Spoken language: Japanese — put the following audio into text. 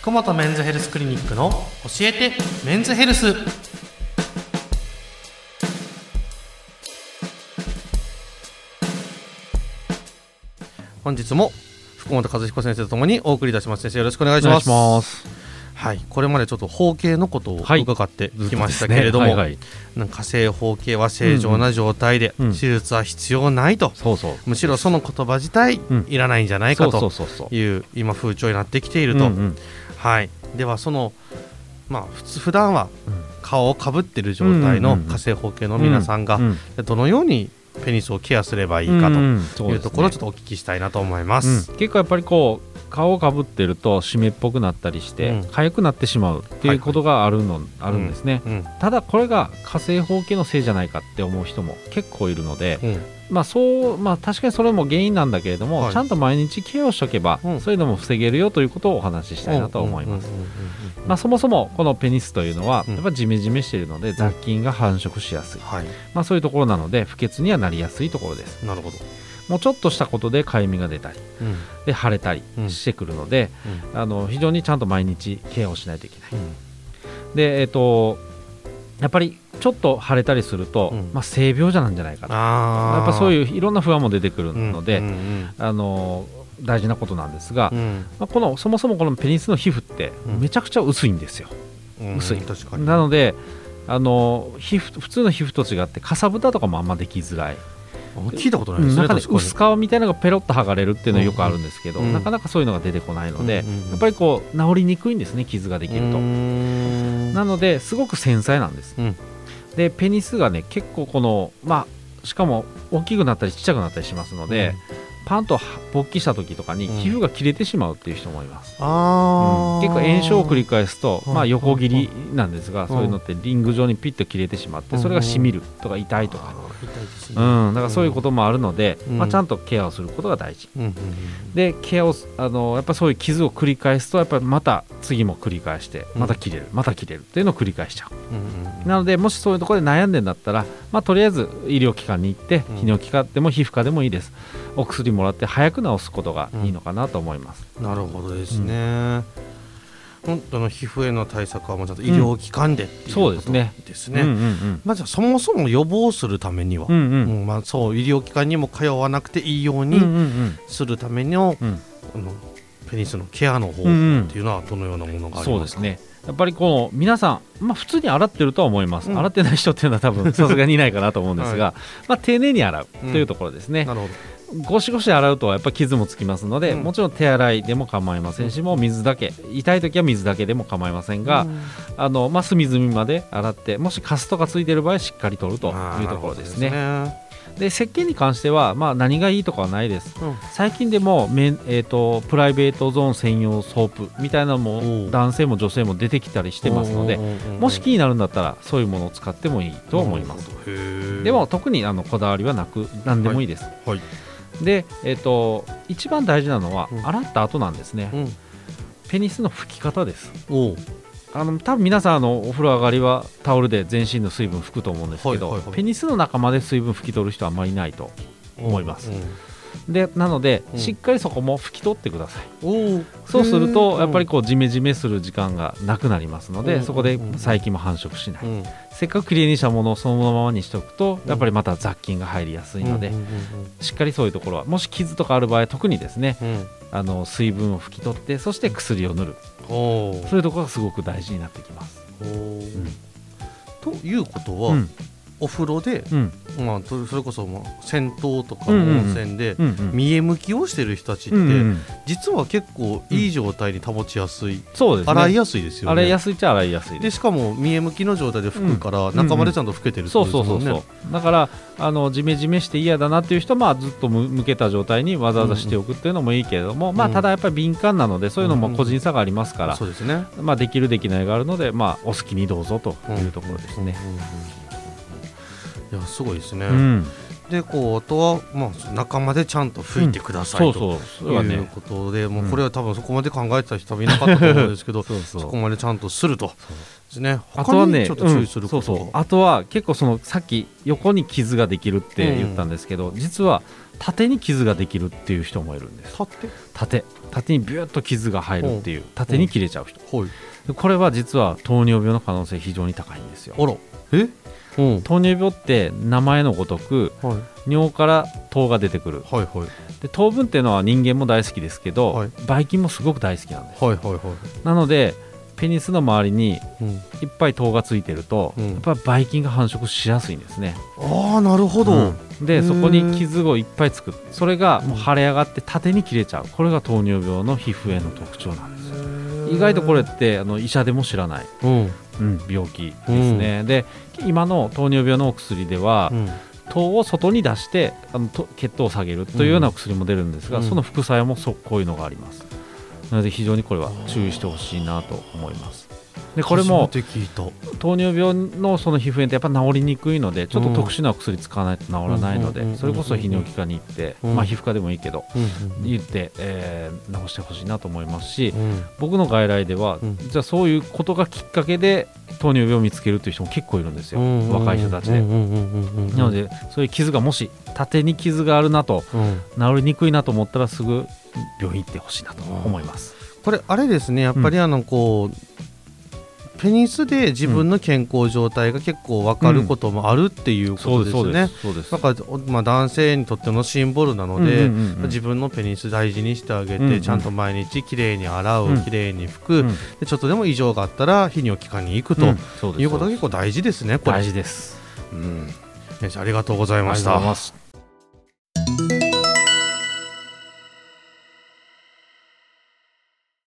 福本メンズヘルスクリニックの教えてメンズヘルス。本日も福本和彦先生とともにお送りいたします。先生よろしくお願いします。お願いします。はい。これまでちょっと包茎のことをはい。伺ってきましたけれども、ずっとですねはいはい。なんか正方形は正常な状態で、うん。うん。手術は必要ないと、そうそう。むしろその言葉自体、うん。いらないんじゃないかという今風潮になってきていると、うんうん。はい。ではそのまあ普通普段はうん。顔をかぶってる状態のうんうんうん。火星方形の皆さんがうんどのようにペニスをケアすればいいかうんうん。というところをちょっとお聞きしたいなと思います。うん。結構やっぱりこう顔をかぶってると湿っぽくなったりして、うん。痒くなってしまうっていうことがあるの、あるんですね、うん。ただこれが火星方形のせいじゃないかって思う人も結構いるので、うん。まあそうまあ確かにそれも原因なんだけれども、はい。ちゃんと毎日ケアをしとけば、うん。そういうのも防げるよということをお話ししたいなと思います。そもそもこのペニスというのはうん。やっぱジメジメしているので雑菌が繁殖しやすい、はいまあ、そういうところなので不潔にはなりやすいところですなるほど。もうちょっとしたことでかゆみが出たりうん。で腫れたりうん。してくるので、あの非常にちゃんと毎日ケアをしないといけない。うん。でえっ、とやっぱりちょっと腫れたりすると、うん。まあ、性病じゃなんじゃないかなあやっぱそうういういろんな不安も出てくるので、うん。うん。あの大事なことなんですが、うん。まあ、このそもそもこのペニスの皮膚ってうん。めちゃくちゃ薄いんですよ、うん。薄い。なのであの皮膚普通の皮膚と違ってかさぶたとかもあんまできづらい、あ聞いたことないですね中で薄皮みたいなのがペロッと剥がれるっていうのはよくあるんですけど、うん。なかなかそういうのが出てこないので、うんうんうん。やっぱりこう治りにくいんですね傷ができると、なのですごく繊細なんです、うん。でペニスがね結構このまあしかも大きくなったりちっちゃくなったりしますので、パンと勃起した時とかにうん。皮膚が切れてしまうっていう人もいます、うん。結構炎症を繰り返すと、うんまあ、横切りなんですが、ん。そういうのってリング状にピッと切れてしまって、うん。それがしみるとか痛いとか、うねん、だからそういうこともあるので、うん。まあ、ちゃんとケアをすることが大事。でケアをあのやっぱそういう傷を繰り返すとやっぱりまた次も繰り返してうん。また切れる、また切れるっていうのを繰り返しちゃう。なのでもしそういうところで悩んでんだったら、まあ、とりあえず医療機関に行ってうん。泌尿器科でも皮膚科でもいいですお薬もらって早く治すことがいいのかなと思います、なるほどですね。本当の皮膚への対策はもうちゃんと医療機関でっていうそうことですね。ですね。うんうんうん。まずはそもそも予防するためには、うんうん。うんまあそう医療機関にも通わなくていいよううんうんにするための、うん。あのペニスのケアの方法うんうんっていうのはどのようなものがありまか？そうですすね。やっぱりこの皆さん、まあ、普通に洗ってるとは思います、うん。洗ってない人っていうのは多分さすがにいないかなと思うんですが、まあ、丁寧に洗うというところですね、なるほゴシゴシ洗うとやっぱ傷もつきますので、うん。もちろん手洗いでも構いませんし、もう水だけ痛い時は水だけでも構いませんけど。が、うん。あのまあ、隅々まで洗ってもしカスとかついてる場合しっかり取るというところですね。で石鹸に関しては、まあ、何がいいとかはないです。うん。最近でもえー、とプライベートゾーン専用ソープみたいなのおもう。男性も女性も出てきたりしてますのでもし気になるんだったらそういう。ものを使ってもいいと思いますでも特にあのこだわりはなく何でもいいです、はい。で、えー、と一番大事なのはうん。洗った後なんですね、うん。ペニスの拭き方です。あの多分皆さんあのお風呂上がりはタオルで全身の水分拭くと思うんですけど、はいはいはい。ペニスの中まで水分拭き取る人はあんまりいないと思います、うんでなので、うん。しっかりそこも拭き取ってください。おうそうするとやっぱりこうジメジメする時間がなくなりますので、うん。そこでうん。細菌も繁殖しない、うん。せっかくきれいにしたものをそのままにしておくとうん。やっぱりまた雑菌が入りやすいので、しっかりそういうところはもし傷とかある場合特にですねあの水分を拭き取ってそして薬を塗る。そういうところがすごく大事になってきます。ということは、うんお風呂で、うん。まあ、とそれこそ、まあ、銭湯とか温泉で、見え向きをしてる人たちって、実は結構いい状態に保ちやすい、そうですね。洗いやすいですよね。洗いやすいっちゃ洗いやすいでしかも見え向きの状態で拭くから、ん中までちゃんと拭けてるってそうことですね。そうそうそうだからあのジメジメして嫌だなっていう人は、まあ、ずっとむ向けた状態にわざわざしておくっていうのもいいけれども、まあ、うん。ただやっぱり敏感なのでそういうのも個人差がありますから、そうですね。まあ、できるできないがあるので、まあ、お好きにどうぞというところですね。うんうんうんいやすごいですね、うん。でこうあとは、まあ、中までちゃんと拭いてください、うそうそれはいうねことで、もううん。これは多分そこまで考えてた人はいなかったと思うんですけど そこまでちゃんとすると。ですね。あとはね他にちょっと注意すること。うん。そうそう。あとは結構そのさっき横に傷ができるって言ったんですけど、実は縦に傷ができるっていう人もいるんです。縦？縦。縦にビューッと傷が入るっていう。縦に切れちゃう人。はい。でこれは実は糖尿病の可能性非常に高いんですよ。あら。え？うん糖尿病って名前のごとくはい。尿から糖が出てくる。はいはい。で糖分っていうのは人間も大好きですけど、はい。ばい菌もすごく大好きなんです。はいはいはい。なのでペニスの周りにうん。いっぱい糖がついてると、うん。やっぱりばい菌が繁殖しやすいんですね。ああなるほど、うん。でそこに傷をいっぱいつく。それがもう腫れ上がって縦に切れちゃう。これが糖尿病の皮膚炎の特徴なんですよ意外とこれってあの医者でも知らない、うん。うん、病気ですね、で今の糖尿病のお薬では、うん。糖を外に出してあのと血糖を下げるというようなお薬も出るんですが、うん。その副作用もそこういうのがあります。なので非常にこれは注意してほしいなと思いますでこれも糖尿病のその皮膚炎ってやっぱ治りにくいのでちょっと特殊なお薬使わないと治らないのでそれこそ泌尿器科に行って、うん。まあ、皮膚科でもいいけどうん。言って、えー治してほしいなと思いますしうん。僕の外来では、うん。実はそういうことがきっかけで糖尿病を見つけるという人も結構いるんですよ、うん。若い人たちで、なのでそういう傷がもし縦に傷があるなとうん。治りにくいなと思ったらすぐ病院行ってほしいなと思います。これあれですねやっぱりあのこう、ペニスで自分の健康状態が結構分かることもあるっていうことですよね。そうです。だから、おまあ、男性にとってのシンボルなので、自分のペニス大事にしてあげて、うんうん。ちゃんと毎日きれいに洗う、うんきれいに拭く、うん。でちょっとでも異常があったら泌尿器科に行くと、うん。いうことが結構大事ですねこれ。大事です。うん。先生ありがとうございました。